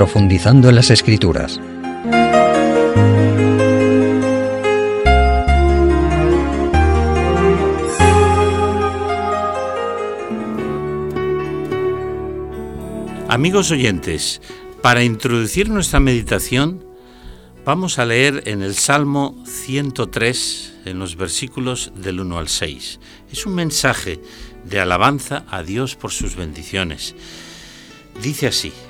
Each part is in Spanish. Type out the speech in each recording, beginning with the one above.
profundizando en las escrituras. Amigos oyentes, para introducir nuestra meditación, vamos a leer en el Salmo 103, en los versículos del 1 al 6. Es un mensaje de alabanza a Dios por sus bendiciones. Dice así,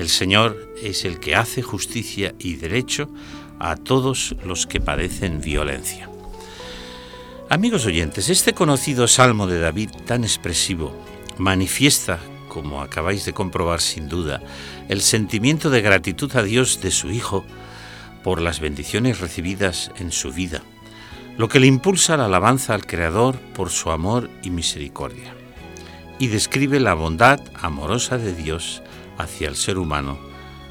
El Señor es el que hace justicia y derecho a todos los que padecen violencia. Amigos oyentes, este conocido salmo de David tan expresivo manifiesta como acabáis de comprobar sin duda, el sentimiento de gratitud a Dios de su Hijo por las bendiciones recibidas en su vida, lo que le impulsa la alabanza al Creador por su amor y misericordia, y describe la bondad amorosa de Dios hacia el ser humano,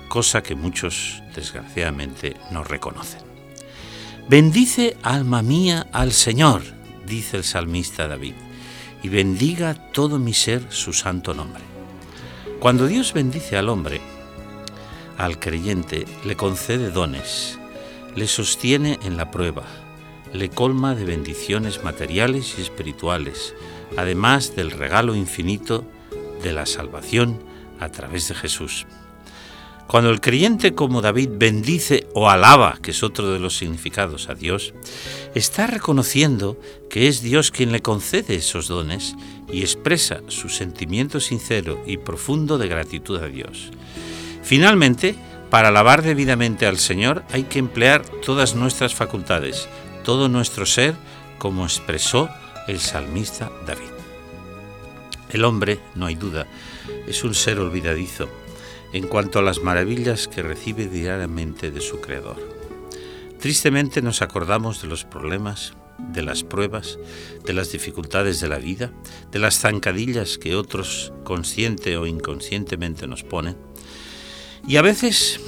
cosa que muchos desgraciadamente no reconocen. Bendice alma mía al Señor, dice el salmista David, y bendiga todo mi ser su santo nombre. Cuando Dios bendice al hombre, al creyente, le concede dones, le sostiene en la prueba, le colma de bendiciones materiales y espirituales, además del regalo infinito de la salvación a través de Jesús. Cuando el creyente como David bendice o alaba, que es otro de los significados a Dios, está reconociendo que es Dios quien le concede esos dones y expresa su sentimiento sincero y profundo de gratitud a Dios. Finalmente, para alabar debidamente al Señor hay que emplear todas nuestras facultades, todo nuestro ser, como expresó el salmista David. El hombre, no hay duda, es un ser olvidadizo en cuanto a las maravillas que recibe diariamente de su Creador. Tristemente nos acordamos de los problemas, de las pruebas, de las dificultades de la vida, de las zancadillas que otros consciente o inconscientemente nos ponen. Y a veces,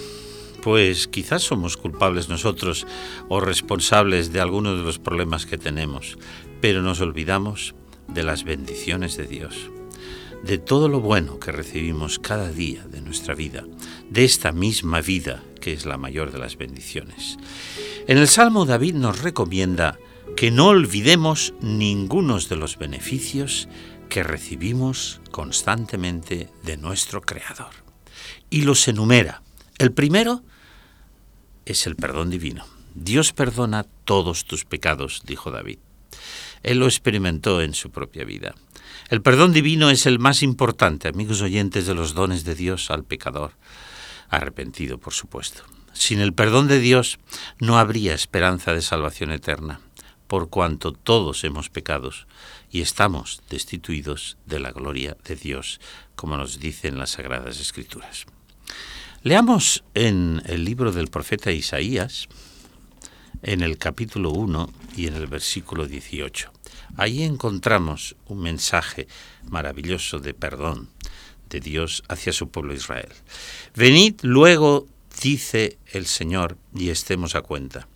pues quizás somos culpables nosotros o responsables de algunos de los problemas que tenemos, pero nos olvidamos de las bendiciones de Dios, de todo lo bueno que recibimos cada día de nuestra vida, de esta misma vida que es la mayor de las bendiciones. En el Salmo David nos recomienda que no olvidemos ninguno de los beneficios que recibimos constantemente de nuestro Creador. Y los enumera. El primero es el perdón divino. Dios perdona todos tus pecados, dijo David. Él lo experimentó en su propia vida. El perdón divino es el más importante, amigos oyentes, de los dones de Dios al pecador arrepentido, por supuesto. Sin el perdón de Dios no habría esperanza de salvación eterna, por cuanto todos hemos pecados y estamos destituidos de la gloria de Dios, como nos dicen las Sagradas Escrituras. Leamos en el libro del profeta Isaías, en el capítulo 1 y en el versículo 18. Ahí encontramos un mensaje maravilloso de perdón de Dios hacia su pueblo Israel. Venid luego, dice el Señor, y estemos a cuenta.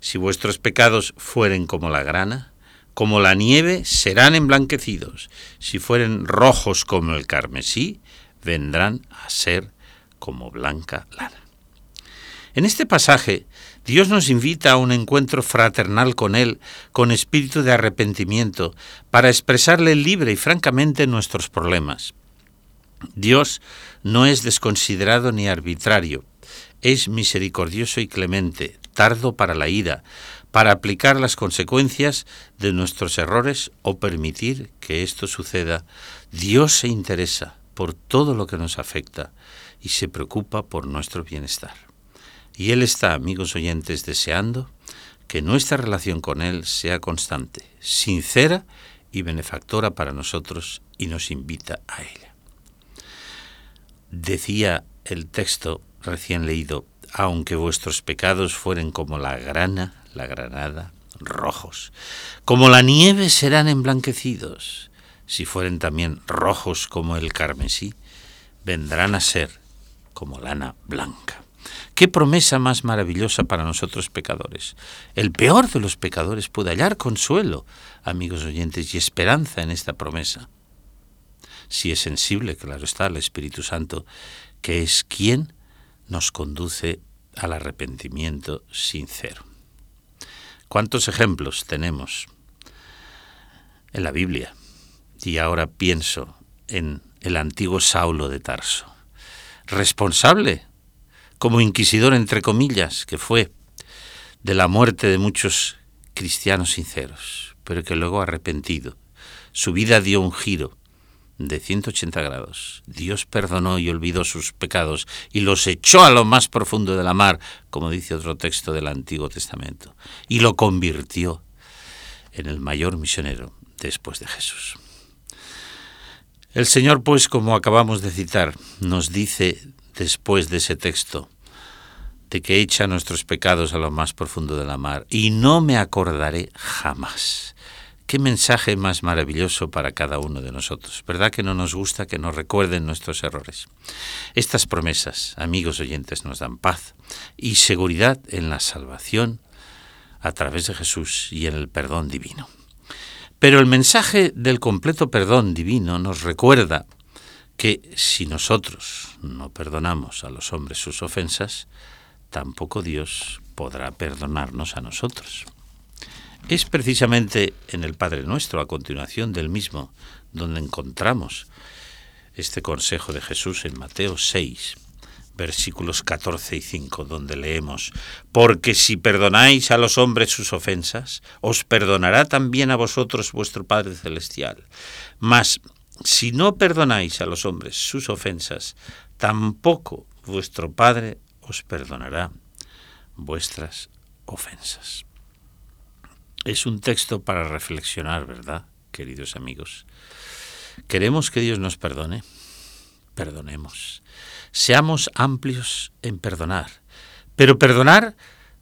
Si vuestros pecados fueren como la grana, como la nieve, serán emblanquecidos. Si fueren rojos como el carmesí, vendrán a ser como blanca lana. En este pasaje, Dios nos invita a un encuentro fraternal con Él, con espíritu de arrepentimiento, para expresarle libre y francamente nuestros problemas. Dios no es desconsiderado ni arbitrario, es misericordioso y clemente, tardo para la ira, para aplicar las consecuencias de nuestros errores o permitir que esto suceda. Dios se interesa por todo lo que nos afecta y se preocupa por nuestro bienestar. Y Él está, amigos oyentes, deseando que nuestra relación con Él sea constante, sincera y benefactora para nosotros y nos invita a ella. Decía el texto recién leído, aunque vuestros pecados fueren como la grana, la granada, rojos. Como la nieve serán emblanquecidos. Si fueren también rojos como el carmesí, vendrán a ser como lana blanca. Qué promesa más maravillosa para nosotros pecadores. El peor de los pecadores puede hallar consuelo, amigos oyentes, y esperanza en esta promesa. Si es sensible, claro está, el Espíritu Santo, que es quien nos conduce al arrepentimiento sincero. ¿Cuántos ejemplos tenemos en la Biblia? Y ahora pienso en el antiguo Saulo de Tarso, responsable como inquisidor entre comillas que fue de la muerte de muchos cristianos sinceros, pero que luego arrepentido, su vida dio un giro de 180 grados. Dios perdonó y olvidó sus pecados y los echó a lo más profundo de la mar, como dice otro texto del Antiguo Testamento, y lo convirtió en el mayor misionero después de Jesús. El Señor, pues, como acabamos de citar, nos dice después de ese texto, de que echa nuestros pecados a lo más profundo de la mar, y no me acordaré jamás. Qué mensaje más maravilloso para cada uno de nosotros. ¿Verdad que no nos gusta que nos recuerden nuestros errores? Estas promesas, amigos oyentes, nos dan paz y seguridad en la salvación a través de Jesús y en el perdón divino. Pero el mensaje del completo perdón divino nos recuerda que si nosotros no perdonamos a los hombres sus ofensas, tampoco Dios podrá perdonarnos a nosotros. Es precisamente en el Padre Nuestro, a continuación del mismo, donde encontramos este consejo de Jesús en Mateo 6, versículos 14 y 5, donde leemos, Porque si perdonáis a los hombres sus ofensas, os perdonará también a vosotros vuestro Padre Celestial. Mas si no perdonáis a los hombres sus ofensas, tampoco vuestro Padre os perdonará vuestras ofensas. Es un texto para reflexionar, ¿verdad, queridos amigos? ¿Queremos que Dios nos perdone? Perdonemos. Seamos amplios en perdonar, pero perdonar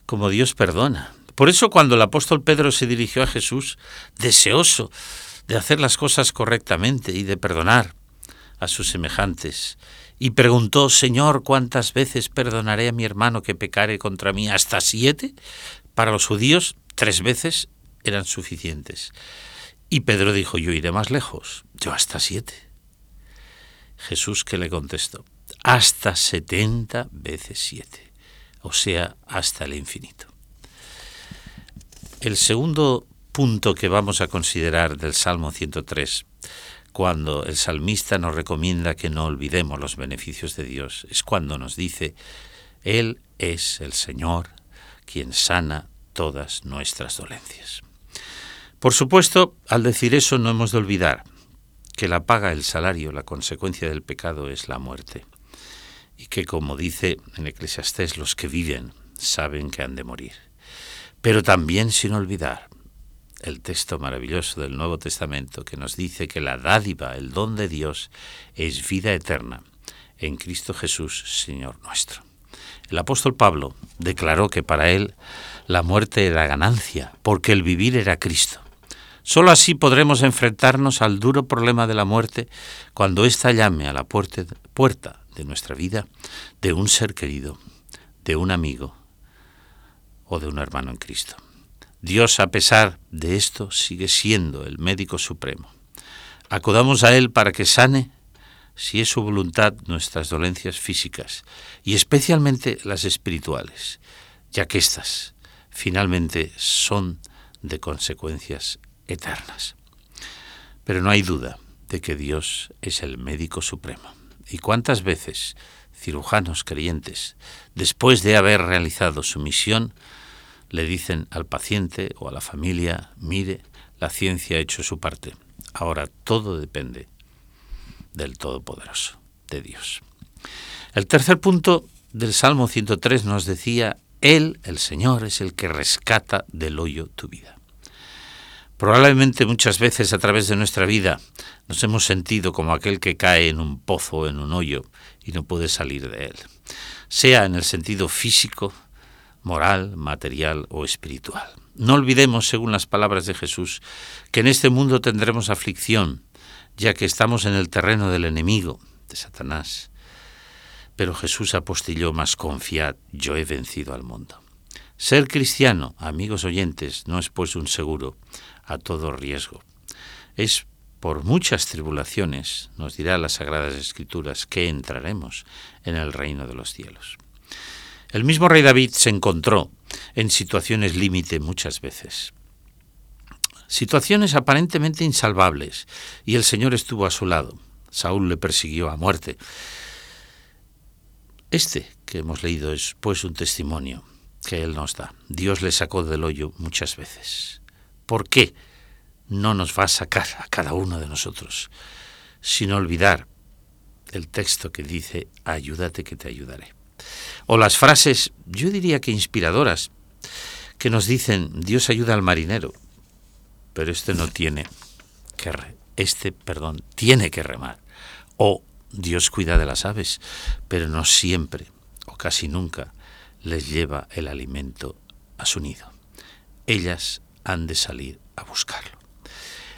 como Dios perdona. Por eso cuando el apóstol Pedro se dirigió a Jesús, deseoso de hacer las cosas correctamente y de perdonar a sus semejantes, y preguntó, Señor, ¿cuántas veces perdonaré a mi hermano que pecare contra mí? ¿Hasta siete? Para los judíos, tres veces eran suficientes. Y Pedro dijo, yo iré más lejos, yo hasta siete. Jesús que le contestó, hasta setenta veces siete, o sea, hasta el infinito. El segundo punto que vamos a considerar del Salmo 103 cuando el salmista nos recomienda que no olvidemos los beneficios de Dios, es cuando nos dice, Él es el Señor quien sana todas nuestras dolencias. Por supuesto, al decir eso no hemos de olvidar que la paga, el salario, la consecuencia del pecado es la muerte, y que como dice en Eclesiastés, los que viven saben que han de morir. Pero también sin olvidar el texto maravilloso del Nuevo Testamento que nos dice que la dádiva, el don de Dios, es vida eterna en Cristo Jesús, Señor nuestro. El apóstol Pablo declaró que para él la muerte era ganancia, porque el vivir era Cristo. Solo así podremos enfrentarnos al duro problema de la muerte cuando ésta llame a la puerta, puerta de nuestra vida de un ser querido, de un amigo o de un hermano en Cristo. Dios, a pesar de esto, sigue siendo el médico supremo. Acudamos a Él para que sane, si es su voluntad, nuestras dolencias físicas y especialmente las espirituales, ya que éstas finalmente son de consecuencias eternas. Pero no hay duda de que Dios es el médico supremo. ¿Y cuántas veces cirujanos creyentes, después de haber realizado su misión, le dicen al paciente o a la familia, mire, la ciencia ha hecho su parte. Ahora todo depende del Todopoderoso, de Dios. El tercer punto del Salmo 103 nos decía, Él, el Señor, es el que rescata del hoyo tu vida. Probablemente muchas veces a través de nuestra vida nos hemos sentido como aquel que cae en un pozo en un hoyo y no puede salir de él, sea en el sentido físico, moral, material o espiritual. No olvidemos, según las palabras de Jesús, que en este mundo tendremos aflicción, ya que estamos en el terreno del enemigo, de Satanás. Pero Jesús apostilló más confiad, yo he vencido al mundo. Ser cristiano, amigos oyentes, no es pues un seguro a todo riesgo. Es por muchas tribulaciones, nos dirá las Sagradas Escrituras, que entraremos en el reino de los cielos. El mismo rey David se encontró en situaciones límite muchas veces. Situaciones aparentemente insalvables, y el Señor estuvo a su lado. Saúl le persiguió a muerte. Este que hemos leído es pues un testimonio que Él nos da. Dios le sacó del hoyo muchas veces. ¿Por qué no nos va a sacar a cada uno de nosotros? Sin olvidar el texto que dice, ayúdate que te ayudaré. O las frases, yo diría que inspiradoras, que nos dicen, Dios ayuda al marinero, pero este no tiene que, este, perdón, tiene que remar. O Dios cuida de las aves, pero no siempre, o casi nunca, les lleva el alimento a su nido. Ellas han de salir a buscarlo.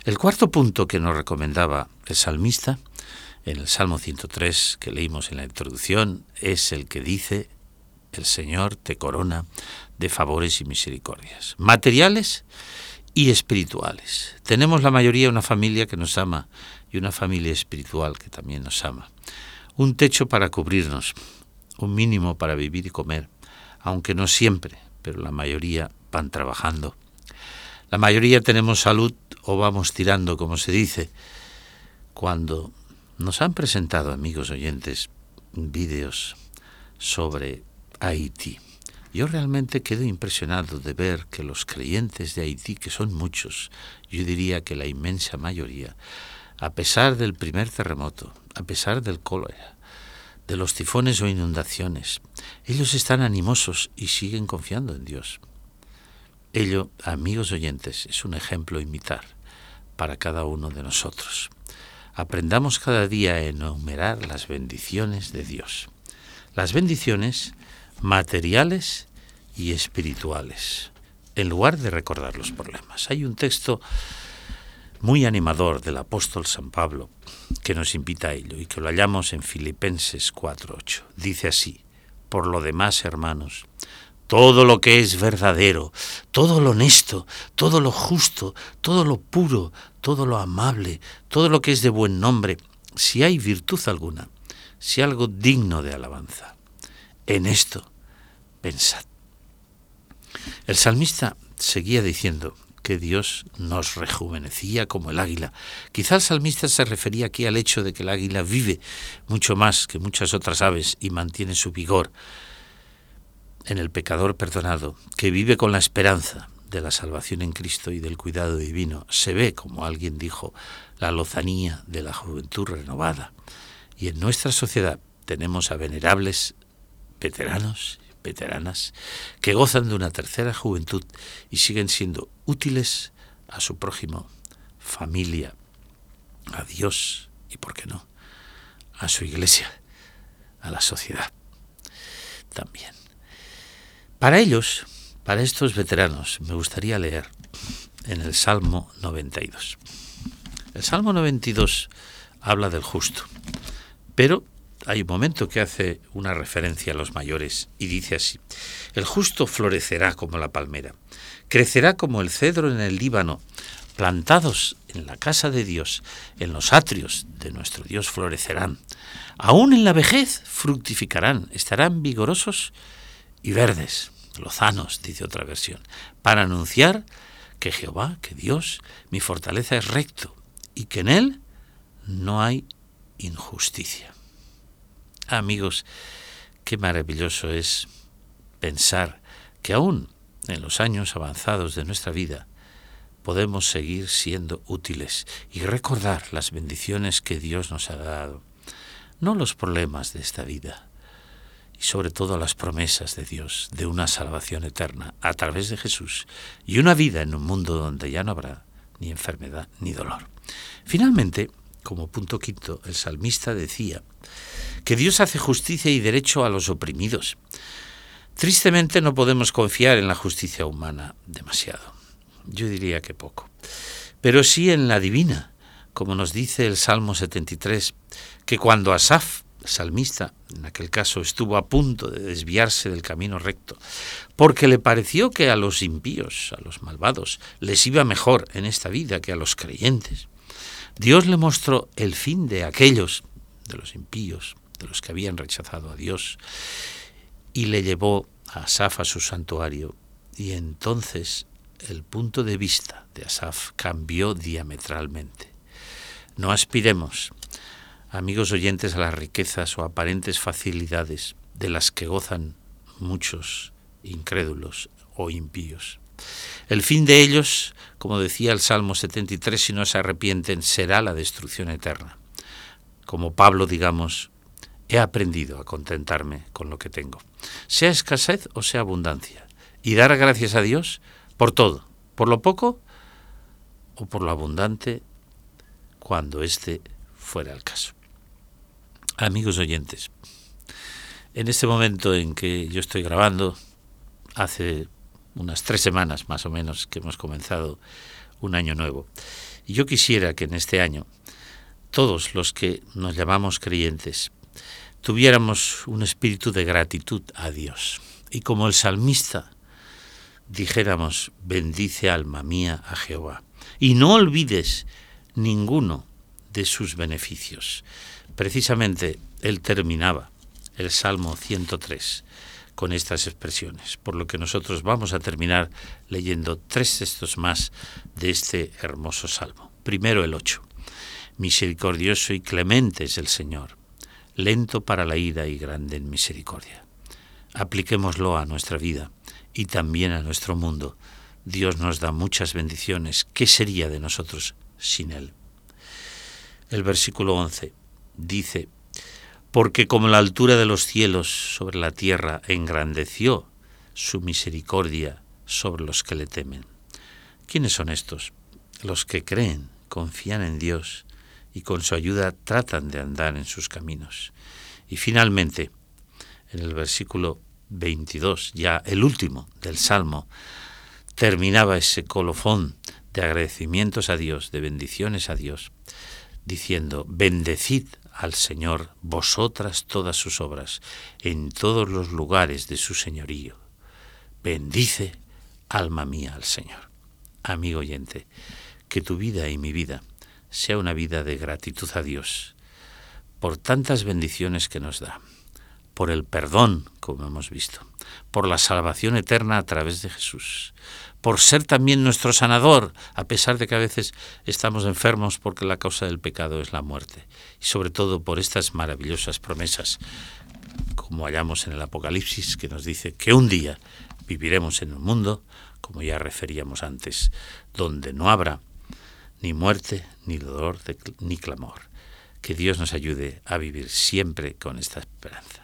El cuarto punto que nos recomendaba el salmista en el Salmo 103 que leímos en la introducción es el que dice, el Señor te corona de favores y misericordias, materiales y espirituales. Tenemos la mayoría una familia que nos ama y una familia espiritual que también nos ama. Un techo para cubrirnos, un mínimo para vivir y comer, aunque no siempre, pero la mayoría van trabajando. La mayoría tenemos salud o vamos tirando, como se dice, cuando nos han presentado, amigos oyentes, vídeos sobre Haití. Yo realmente quedo impresionado de ver que los creyentes de Haití, que son muchos, yo diría que la inmensa mayoría, a pesar del primer terremoto, a pesar del cólera, de los tifones o inundaciones, ellos están animosos y siguen confiando en Dios. Ello, amigos oyentes, es un ejemplo a imitar para cada uno de nosotros. Aprendamos cada día a enumerar las bendiciones de Dios. Las bendiciones materiales y espirituales, en lugar de recordar los problemas. Hay un texto muy animador del apóstol San Pablo que nos invita a ello y que lo hallamos en Filipenses 4.8. Dice así, por lo demás, hermanos, todo lo que es verdadero, todo lo honesto, todo lo justo, todo lo puro, todo lo amable, todo lo que es de buen nombre, si hay virtud alguna, si algo digno de alabanza, en esto pensad. El salmista seguía diciendo que Dios nos rejuvenecía como el águila. Quizá el salmista se refería aquí al hecho de que el águila vive mucho más que muchas otras aves y mantiene su vigor en el pecador perdonado, que vive con la esperanza de la salvación en Cristo y del cuidado divino. Se ve, como alguien dijo, la lozanía de la juventud renovada. Y en nuestra sociedad tenemos a venerables veteranos veteranas que gozan de una tercera juventud y siguen siendo útiles a su prójimo, familia, a Dios y, por qué no, a su iglesia, a la sociedad también. Para ellos, para estos veteranos, me gustaría leer en el Salmo 92. El Salmo 92 habla del justo, pero hay un momento que hace una referencia a los mayores y dice así, el justo florecerá como la palmera, crecerá como el cedro en el Líbano, plantados en la casa de Dios, en los atrios de nuestro Dios florecerán, aún en la vejez fructificarán, estarán vigorosos y verdes, lozanos, dice otra versión, para anunciar que Jehová, que Dios, mi fortaleza es recto y que en él no hay injusticia. Amigos, qué maravilloso es pensar que aún en los años avanzados de nuestra vida podemos seguir siendo útiles y recordar las bendiciones que Dios nos ha dado, no los problemas de esta vida, sobre todo las promesas de Dios de una salvación eterna a través de Jesús y una vida en un mundo donde ya no habrá ni enfermedad, ni dolor. Finalmente, como punto quinto, el salmista decía que Dios hace justicia y derecho a los oprimidos. Tristemente no podemos confiar en la justicia humana demasiado. Yo diría que poco. Pero sí en la divina, como nos dice el Salmo 73, que cuando Asaf, salmista, en aquel caso, estuvo a punto de desviarse del camino recto, porque le pareció que a los impíos, a los malvados, les iba mejor en esta vida que a los creyentes, Dios le mostró el fin de aquellos, de los impíos, de los que habían rechazado a Dios, y le llevó a Asaf a su santuario, y entonces el punto de vista de Asaf cambió diametralmente. No aspiremos, amigos oyentes, a las riquezas o aparentes facilidades de las que gozan muchos incrédulos o impíos. El fin de ellos, como decía el Salmo 73, si no se arrepienten, será la destrucción eterna. Como Pablo, digamos, he aprendido a contentarme con lo que tengo, sea escasez o sea abundancia, y dar gracias a Dios por todo, por lo poco o por lo abundante cuando éste fuera el caso. Amigos oyentes, en este momento en que yo estoy grabando, hace unas tres semanas más o menos que hemos comenzado un año nuevo, y yo quisiera que en este año todos los que nos llamamos creyentes tuviéramos un espíritu de gratitud a Dios. Y como el salmista dijéramos, bendice alma mía a Jehová. Y no olvides ninguno de sus beneficios. Precisamente él terminaba el Salmo 103 con estas expresiones, por lo que nosotros vamos a terminar leyendo tres textos más de este hermoso salmo. Primero el 8. Misericordioso y clemente es el Señor, lento para la ira y grande en misericordia. Apliquémoslo a nuestra vida y también a nuestro mundo. Dios nos da muchas bendiciones. ¿Qué sería de nosotros sin Él? El versículo 11 dice, porque como la altura de los cielos sobre la tierra engrandeció su misericordia sobre los que le temen. ¿Quiénes son estos? Los que creen, confían en Dios y con su ayuda tratan de andar en sus caminos. Y finalmente, en el versículo 22, ya el último del Salmo, terminaba ese colofón de agradecimientos a Dios, de bendiciones a Dios, diciendo, bendecid al Señor vosotras todas sus obras, en todos los lugares de su señorío. Bendice, alma mía, al Señor. Amigo oyente, que tu vida y mi vida sea una vida de gratitud a Dios por tantas bendiciones que nos da por el perdón, como hemos visto, por la salvación eterna a través de Jesús, por ser también nuestro sanador, a pesar de que a veces estamos enfermos porque la causa del pecado es la muerte, y sobre todo por estas maravillosas promesas, como hallamos en el Apocalipsis, que nos dice que un día viviremos en un mundo, como ya referíamos antes, donde no habrá ni muerte, ni dolor, ni clamor. Que Dios nos ayude a vivir siempre con esta esperanza.